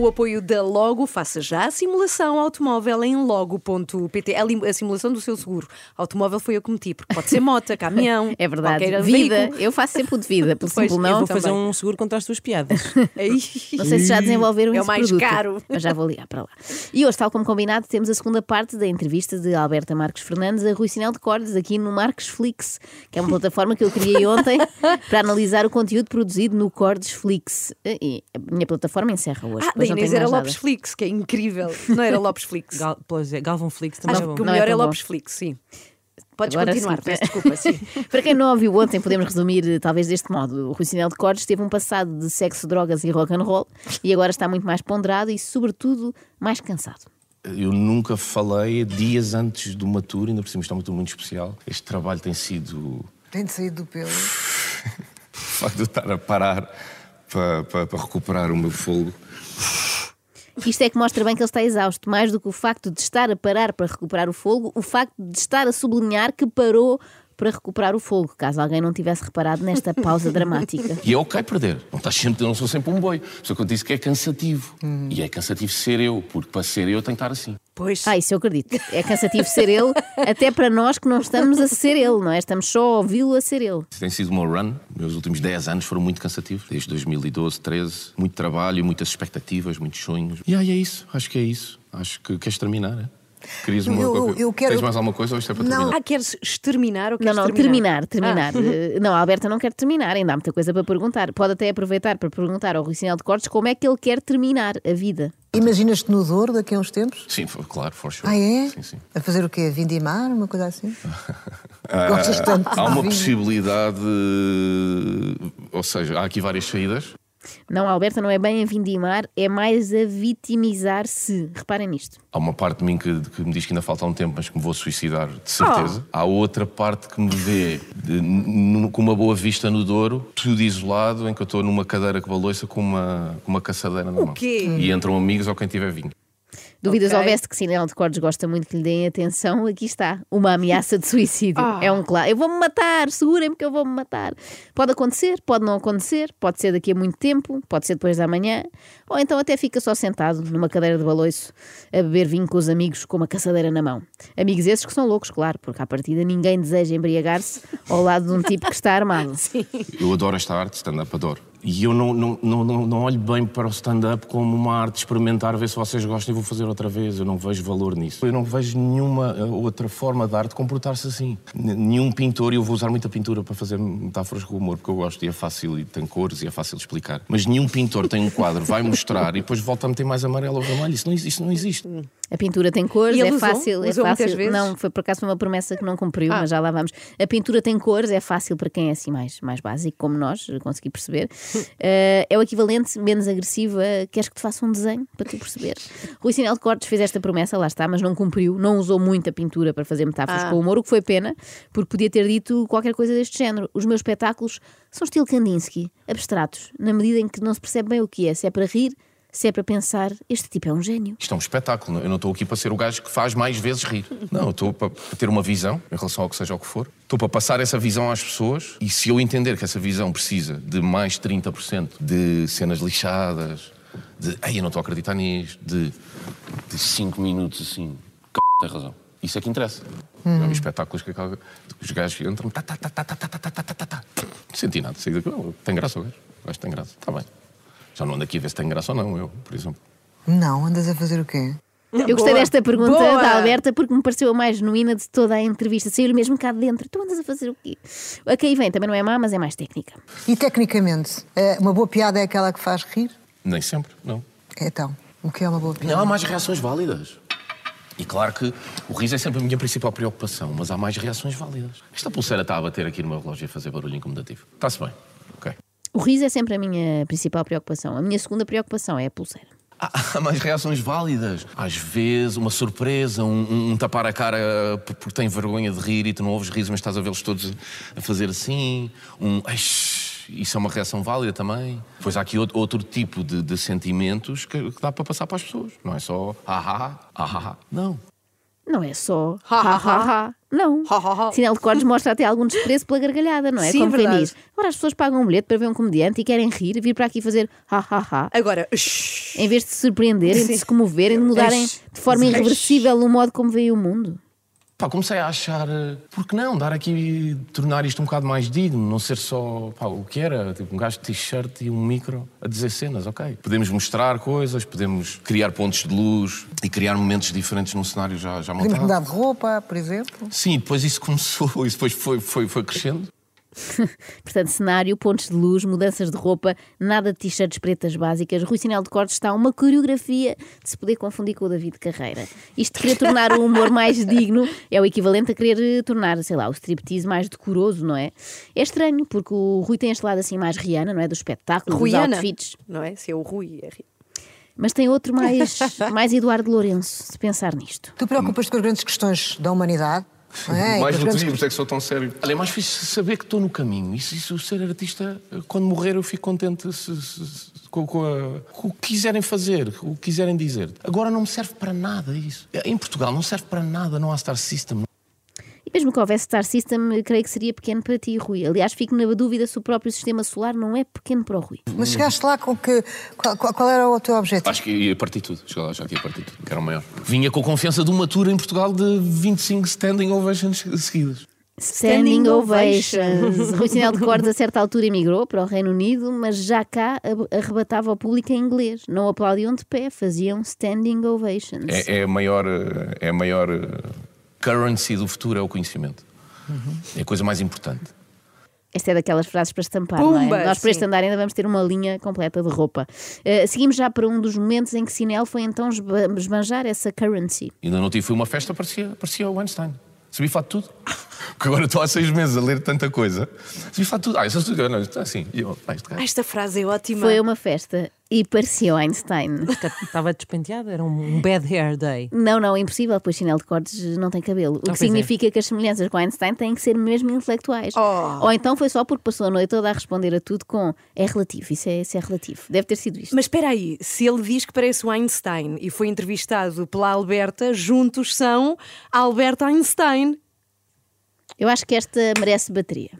Com o apoio da Logo, faça já a simulação automóvel em logo.pt. A, simulação do seu seguro automóvel foi eu que meti, porque pode ser moto, caminhão. É verdade. Vida. veículo. Eu faço sempre o de vida, pelo Pois, simples eu não. vou Fazer um seguro contra as tuas piadas. Não sei se já desenvolveram É o mais produto, caro. Mas já vou ligar para lá. E hoje, tal como combinado, temos a segunda parte da entrevista de Alberta Marques Fernandes a Rui Sinel de Cordes, aqui no Marques Flix, que é uma plataforma que eu criei ontem para analisar o conteúdo produzido no Cordes Flix. E a minha plataforma encerra hoje. Ah, não tenho era mais Lopes nada. Flix, que é incrível. Não era Lopes Flix. Gal, pois é, Galvão Flix também Acho é bom. que o Não é melhor é, bom. Lopes Flix, sim. Podes Agora continuar, sim. peço desculpa, sim. Para quem não ouviu ontem, podemos resumir eh, talvez deste modo. O Rui Sinel de Cordes teve um passado de sexo, drogas e rock and roll e agora está muito mais ponderado e, sobretudo, mais cansado. Eu nunca falei dias antes de uma tour, ainda por cima isto é uma tour muito especial. Este trabalho tem sido Tem de sair do pelo. o facto de eu estar a parar para, para, para recuperar o meu fogo. Isto é que mostra bem que ele está exausto, mais do que o facto de estar a parar para recuperar o fogo, o facto de estar a sublinhar que parou para recuperar o fogo, caso alguém não tivesse reparado nesta pausa dramática. E é ok perder. Não, estás sempre, não sou sempre um boi. Só que eu disse que é cansativo. E é cansativo ser eu, porque para ser eu tenho que estar assim. Pois. Ah, isso eu acredito. É cansativo ser ele, até para nós que não estamos a ser ele, não é? Estamos só a ouvi-lo a ser ele. Tem sido uma run. Meus últimos 10 anos foram muito cansativos. Desde 2012, 13. Muito trabalho, muitas expectativas, muitos sonhos. E aí é isso. Acho que é isso. Acho que queres terminar, é? Querias uma Eu- eu- eu quero- Tens mais alguma coisa ou isto é para Não. terminar? Ah, queres exterminar ou Não, queres não, terminar, terminar. Eh, Não, a Alberta não quer terminar, ainda há muita coisa para perguntar. Pode até aproveitar para perguntar ao Rui Sinel de Cortes como é que ele quer terminar a vida. Imaginas-te no Douro daqui a uns tempos? Sim, claro, for sure. Ah, é? Sim, sim. A fazer o quê? Vindimar? Uma coisa assim? Ah, Gostas tanto há uma vinho? possibilidade, ou seja, há aqui várias saídas. Não, a Alberta não é bem a vindimar, é mais a vitimizar-se. Reparem nisto. Há uma parte de mim que, que me diz que ainda falta um tempo, mas que me vou suicidar, de certeza. Há outra parte que me vê de- com uma boa vista no Douro, tudo isolado, em que eu estou numa cadeira que balouça com uma, com uma caçadeira na mão. quê? E entram amigos ou quem tiver vinho. Dúvidas Ok. houvesse que Sinel de Cordes gosta muito que lhe deem atenção, aqui está. Uma ameaça de suicídio. Ah. É um claro. Eu vou-me matar, segurem-me que eu vou-me matar. Pode acontecer, pode não acontecer, pode ser daqui a muito tempo, pode ser depois da manhã, ou então até fica só sentado numa cadeira de baloiço a beber vinho com os amigos com uma caçadeira na mão. Amigos esses que são loucos, claro, porque à partida ninguém deseja embriagar-se ao lado de um tipo que está armado. Eu adoro esta arte, stand-up adoro. E eu não, não, não, não, olho bem para o stand-up como uma arte de experimentar, ver se vocês gostam e vou fazer outra vez. Eu não vejo valor nisso. Eu não vejo nenhuma eh, outra forma de arte comportar-se assim. Nenhum pintor, e eu vou usar muita pintura para fazer metáforas com o humor, porque eu gosto e é fácil e tem cores e é fácil de explicar. Mas nenhum pintor tem um quadro, vai mostrar e depois volta a meter mais amarelo ou vermelho. Isso não, existe- isso não existe. A pintura tem cores, E é usou? fácil, é Usou muitas fácil. vezes? Não, foi por acaso uma promessa que não cumpriu, Ah. mas já lá vamos. A pintura tem cores, é fácil para quem é assim mais, mais básico, como nós, consegui perceber. Eh, é o equivalente, menos agressivo, a queres que te faça um desenho para tu perceber. Rui Sinel de Cortes fez esta promessa, lá está, mas não cumpriu, não usou muita pintura para fazer metáforas Ah. com o humor, o que foi pena, porque podia ter dito qualquer coisa deste género. Os meus espetáculos são estilo Kandinsky, abstratos, na medida em que não se percebe bem o que é, se é para rir. Se é para pensar, este tipo é um gênio. Isto é um espetáculo. Eu não estou aqui para ser o gajo que faz mais vezes rir. Não, eu estou para ter uma visão em relação ao que seja o que for. Estou para passar essa visão às pessoas e se eu entender que essa visão precisa de mais 30% de cenas lixadas, de ei, eu não estou a acreditar nisto, de 5 minutos assim, c... tem razão. Isso é que interessa. Há espetáculos que, aquela- que os gajos entram, tá, tá, tá, tá, tá, tá, tá, tá, tá, tá, tá. Não senti nada. Saí daqui, "Oh, Tem graça o gajo. O gajo tem graça. Está bem. Já não ando aqui a ver se tem graça ou não, eu, por exemplo. Não, andas a fazer o quê? Eu gostei Boa. desta pergunta Boa. da Alberta porque me pareceu a mais genuína de toda a entrevista. Saiu mesmo cá de dentro. Tu andas a fazer o quê? A que aí vem também não é má, mas é mais técnica. E tecnicamente, é, uma boa piada é aquela que faz rir? Nem sempre, não. Então, o que é uma boa piada? Não, há mais reações válidas. E claro que o riso é sempre a minha principal preocupação, mas há mais reações válidas. Esta pulseira está a bater aqui no meu relógio e a fazer barulho incomodativo. Está-se bem. Ok. O riso é sempre a minha principal preocupação. A minha segunda preocupação é a pulseira. Há, há mais reações válidas. Às vezes, uma surpresa, um, um- tapar a cara por- porque tem vergonha de rir e tu não ouves riso, mas estás a vê-los todos a fazer assim. Um. Isso é uma reação válida também. Pois há aqui outro, outro tipo de, de sentimentos que, que dá para passar para as pessoas. Não é só ah, ah, ah, ah. Não. Não é só ha ha ha. ha. Não. Sinal de cortes mostra até algum desprezo pela gargalhada, não é? Sim, Como é quem verdade. diz. Agora as pessoas pagam um bilhete para ver um comediante e querem rir, vir para aqui fazer ha ha ha. Agora, Em vez de se surpreenderem, de se comoverem, de mudarem de forma irreversível o modo como veem o mundo. Pá, comecei a achar, eh, por que não, dar aqui, tornar isto um bocado mais digno, não ser só pá, o que era, tipo um gajo de t-shirt e um micro a dizer cenas, ok. Podemos mostrar coisas, podemos criar pontos de luz e criar momentos diferentes num cenário já, já Podemos montado. mudar de roupa, por exemplo. Sim, depois isso começou, isso depois foi, foi, foi crescendo. Portanto, cenário, pontos de luz, mudanças de roupa, nada de t-shirts pretas básicas. Rui Sinal de Cortes está uma coreografia de se poder confundir com o David Carreira. Isto de querer tornar o humor mais digno é o equivalente a querer eh, tornar, sei lá, o striptease mais decoroso, não é? É estranho, porque o Rui tem este lado assim mais Rihanna, não é? Do espetáculo, dos Ruiana. outfits. Não é? Se é o Rui. É... Mas tem outro mais, mais Eduardo Lourenço, se pensar nisto. Tu preocupas-te com as grandes questões da humanidade. É? Mais do as que grandes- por é que sou tão sério. Olha, é mais fixe saber que estou no caminho. Isso, isso ser artista, quando morrer, eu fico contente se- se- se- com, com a- com o que quiserem fazer, com o que quiserem dizer. Agora não me serve para nada isso. Em Portugal não serve para nada, não há Star System. E mesmo que houvesse Star System, creio que seria pequeno para ti, Rui. Aliás, fico na dúvida se o próprio sistema solar não é pequeno para o Rui. Mas chegaste lá com que. Qual, qual- qual era o teu objetivo? Acho que ia partir tudo. Cheguei lá, já que ia partir tudo, que era o maior. Vinha com a confiança de uma tour em Portugal de 25 standing ovations seguidas. Standing ovations. Rui Sinal de Cordes, a certa altura, emigrou para o Reino Unido, mas já cá arrebatava ao público em inglês. Não aplaudiam de pé, faziam standing ovations. É, é a maior, é a maior currency do futuro, é o conhecimento. É a coisa mais importante. Esta é daquelas frases para estampar, não Pumba, é? Nós, para este andar, ainda vamos ter uma linha completa de roupa. Uh, seguimos já para um dos momentos em que Sinel foi então esba- esbanjar essa currency. Ainda não tive fui a uma festa, parecia, parecia o Einstein. Sabia falar de tudo. Porque agora estou há seis meses a ler tanta coisa. Sabia falar de tudo. Ah, isso é tudo. Não, está assim. E eu, ah, este Ah, esta frase é ótima. Foi uma festa e parecia o Einstein. Estava despenteado, era um bad hair day. Não, não, impossível, pois Sinel de Cortes não tem cabelo. O que pois é. significa que as semelhanças com Einstein têm que ser mesmo intelectuais. Oh. Ou então foi só porque passou a noite toda a responder a tudo com é relativo, isso é, isso é relativo. Deve ter sido isto. Mas espera aí, se ele diz que parece o Einstein e foi entrevistado pela Alberta, juntos são Albert Einstein. Eu acho que esta merece bateria.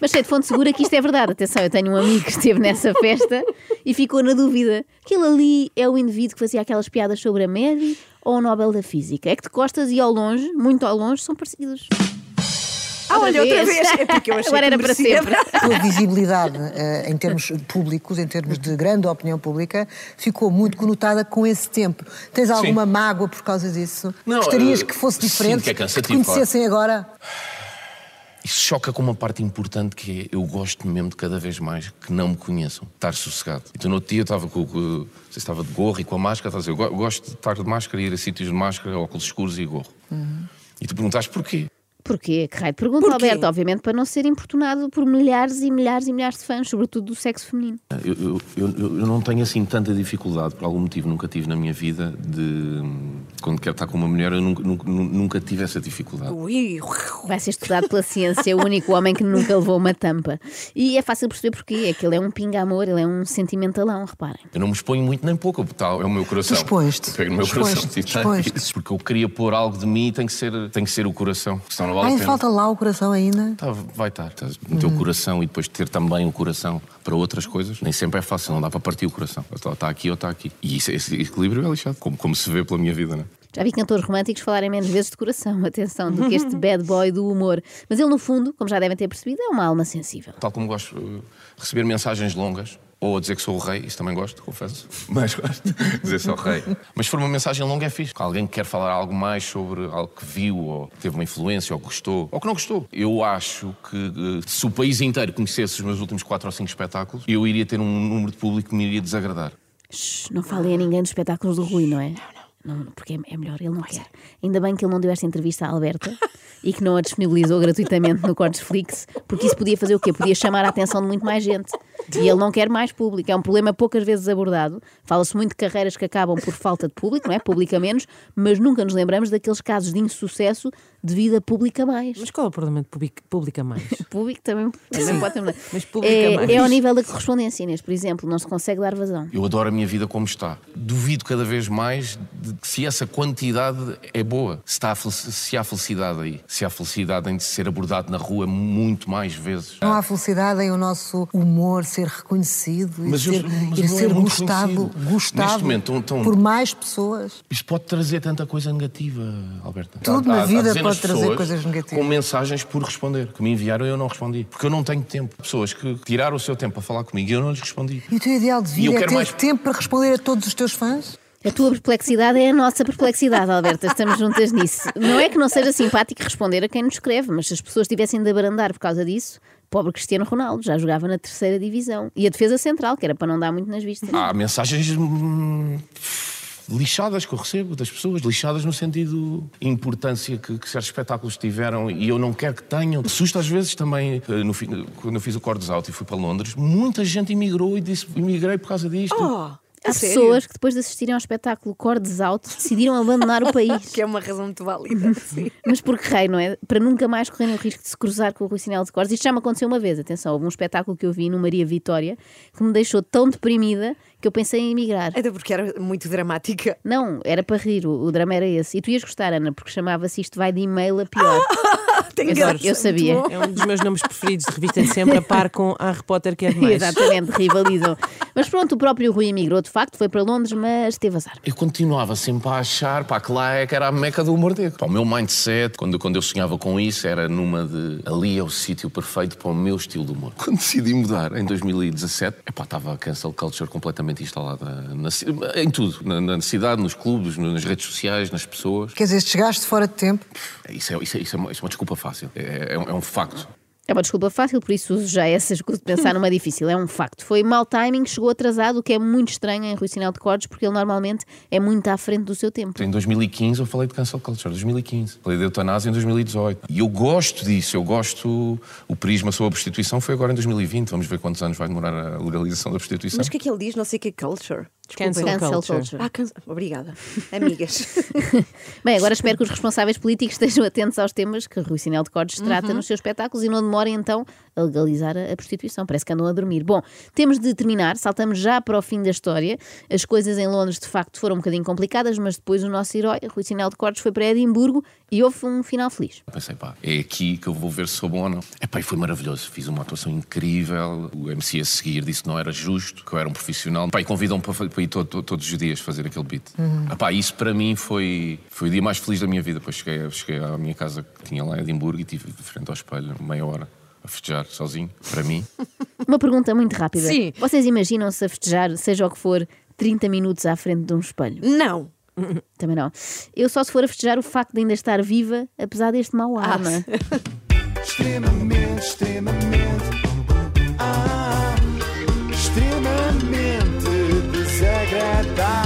Mas sei de fonte segura que isto é verdade. Atenção, eu tenho um amigo que esteve nessa festa e ficou na dúvida. Aquele ali é o indivíduo que fazia aquelas piadas sobre a Mary ou o Nobel da Física? É que de costas e ao longe, muito ao longe, são parecidos. Ah, olha, outra vez. É porque eu achei Agora que era para sempre. A tua visibilidade eh, em termos públicos, em termos de grande opinião pública, ficou muito conotada com esse tempo. Tens alguma mágoa por causa disso? Não, Gostarias eh, que fosse sim, diferente? que é te cansativo, conhecessem agora? Isso choca com uma parte importante que é eu gosto mesmo de cada vez mais que não me conheçam, estar sossegado. Então, no outro dia eu estava com, com estava de gorro e com a máscara, estava a dizer, eu go- gosto de estar de máscara, ir a sítios de máscara, óculos escuros e gorro. E tu perguntaste porquê? Porquê? Que raio de pergunta, Porquê? Alberto? Obviamente para não ser importunado por milhares e milhares e milhares de fãs, sobretudo do sexo feminino. Eu, eu, eu, eu não tenho assim tanta dificuldade, por algum motivo nunca tive na minha vida, de quando quero estar com uma mulher, eu nunca, nunca, nunca tive essa dificuldade. Ui, Vai ser estudado pela ciência, o único homem que nunca levou uma tampa. E é fácil perceber porquê. É que ele é um pinga-amor, ele é um sentimentalão, reparem. Eu não me exponho muito nem pouco, tá, é o meu coração. Eu pego no meu coração. tá, expões-te. isso, Porque eu queria pôr algo de mim e tem que ser, tem que ser o coração. Senão não vale a Ai, pena. falta lá o coração ainda. Tá, vai estar. Tá, meter o coração e depois ter também o coração para outras coisas, nem sempre é fácil, não dá para partir o coração. Está aqui ou está aqui. E isso, esse equilíbrio é lixado, como, como se vê pela minha vida, não é? Já vi cantores românticos falarem menos vezes de coração, atenção, do que este bad boy do humor. Mas ele, no fundo, como já devem ter percebido, é uma alma sensível. Tal como gosto de receber mensagens longas, ou a dizer que sou o rei, isso também gosto, confesso. Mas gosto de dizer sou o rei. Mas se for uma mensagem longa é fixe. Alguém que quer falar algo mais sobre algo que viu, ou que teve uma influência, ou que gostou, ou que não gostou. Eu acho que eh, se o país inteiro conhecesse os meus últimos quatro ou cinco espetáculos, eu iria ter um número de público que me iria desagradar. Shhh, não falem a ninguém dos espetáculos do Rui, não é? Não, não, porque é, é melhor, ele não quer. Ainda bem que ele não deu esta entrevista à Alberta e que não a disponibilizou gratuitamente no Cortes Flix, porque isso podia fazer o quê? Podia chamar a atenção de muito mais gente. E ele não quer mais público. É um problema poucas vezes abordado. Fala-se muito de carreiras que acabam por falta de público, não é? Pública menos, mas nunca nos lembramos daqueles casos de insucesso devido a pública mais. Mas qual é o problema de public- pública mais? Público também, também pode ter. Mas pública é, mais. é ao nível da correspondência, Inês, por exemplo, não se consegue dar vazão. Eu adoro a minha vida como está. Duvido cada vez mais de que se essa quantidade é boa. Se, está se há felicidade aí. Se há felicidade em ser abordado na rua muito mais vezes. Não há felicidade em o nosso humor ser reconhecido e Mas eu- ser, mas e não é ser muito gostado, gostado momento, por mais pessoas. Isto pode trazer tanta coisa negativa, Alberto. Tudo na vida pode de trazer coisas negativas. Com mensagens por responder, que me enviaram e eu não respondi. Porque eu não tenho tempo. Pessoas que tiraram o seu tempo para falar comigo e eu não lhes respondi. E o teu ideal de eu vida é ter mais- tempo para responder a todos os teus fãs? A tua perplexidade é a nossa perplexidade, Alberta. Estamos juntas nisso. Não é que não seja simpático responder a quem nos escreve, mas se as pessoas tivessem de abrandar por causa disso, pobre Cristiano Ronaldo já jogava na terceira divisão. E a defesa central, que era para não dar muito nas vistas. Há mensagens hum, lixadas que eu recebo das pessoas, lixadas no sentido de importância que, que certos espetáculos tiveram e eu não quero que tenham. Assusta às vezes também, eh, no fim- quando eu fiz o Cordes Out e fui para Londres, muita gente imigrou e disse imigrei por causa disto. Oh, Há sério? pessoas que depois de assistirem ao espetáculo Cordes Out decidiram abandonar o país. Que é uma razão muito válida. Sim. Mas por que rei, não é? Para nunca mais correrem o risco de se cruzar com o Rui Sinel de Cordes. Isto já me aconteceu uma vez, atenção, houve um espetáculo que eu vi no Maria Vitória que me deixou tão deprimida que eu pensei em emigrar. Até porque era muito dramática. Não, era para rir, o, o drama era esse. E tu ias gostar, Ana, porque chamava-se Isto Vai de E-mail a Pior. Tem Eu graça, eu sabia. É um dos meus nomes preferidos de revista de sempre, a par com Harry Potter, que é demais. Exatamente, rivalizam. Mas pronto, o próprio Rui emigrou de facto, foi para Londres, mas teve azar. Eu continuava sempre a achar pá, que lá é que era a meca do humor negro. Pá, o meu mindset, quando, quando eu sonhava com isso, era numa de ali é o sítio perfeito para o meu estilo de humor. Quando decidi mudar, em 2017, epá, estava a cancel culture completamente instalada na em tudo. Na, na cidade, nos clubes, nas redes sociais, nas pessoas. Quer dizer, chegaste fora de tempo, Isso é, isso é, isso é, uma, isso é uma desculpa fácil. É, é um, é um facto. É uma desculpa fácil, por isso uso já essa escusa de pensar numa difícil. É um facto. Foi mau timing, chegou atrasado, o que é muito estranho em Rui Sinal de Cordes, porque ele normalmente é muito à frente do seu tempo. Em 2015 eu falei de cancel culture, 2015. Falei de eutanásia em 2018. E eu gosto disso, eu gosto. O prisma sobre a prostituição foi agora em 2020. Vamos ver quantos anos vai demorar a legalização da prostituição. Mas o que é que ele diz? Não sei o que é culture. Desculpem. Cancel Cancel culture. culture. Ah, cansa- Obrigada. Amigas. Bem, agora espero que os responsáveis políticos estejam atentos aos temas que Rui Sinel de Cordes trata nos seus espetáculos e não demorem então a legalizar a, prostituição. Parece que andam a dormir. Bom, temos de terminar, saltamos já para o fim da história. As coisas em Londres de facto foram um bocadinho complicadas, mas depois o nosso herói, Rui Sinel de Cordes, foi para Edimburgo e houve um final feliz. Pensei, pá, é aqui que eu vou ver se sou bom ou não. Epá, e foi maravilhoso. Fiz uma atuação incrível. O MC a seguir disse que não era justo, que eu era um profissional. Epá, e convidam-me para, para ir todo- todo- todos os dias fazer aquele beat. Epá, isso para mim foi, foi o dia mais feliz da minha vida. Depois cheguei, cheguei à minha casa que tinha lá em Edimburgo e estive de frente ao espelho meia hora a festejar sozinho, para mim. Uma pergunta muito rápida. Sim. Vocês imaginam-se a festejar, seja o que for, 30 minutos à frente de um espelho? Não. Também não. Eu só se for a festejar o facto de ainda estar viva, apesar deste mau ar, não é? extremamente, extremamente, cantar.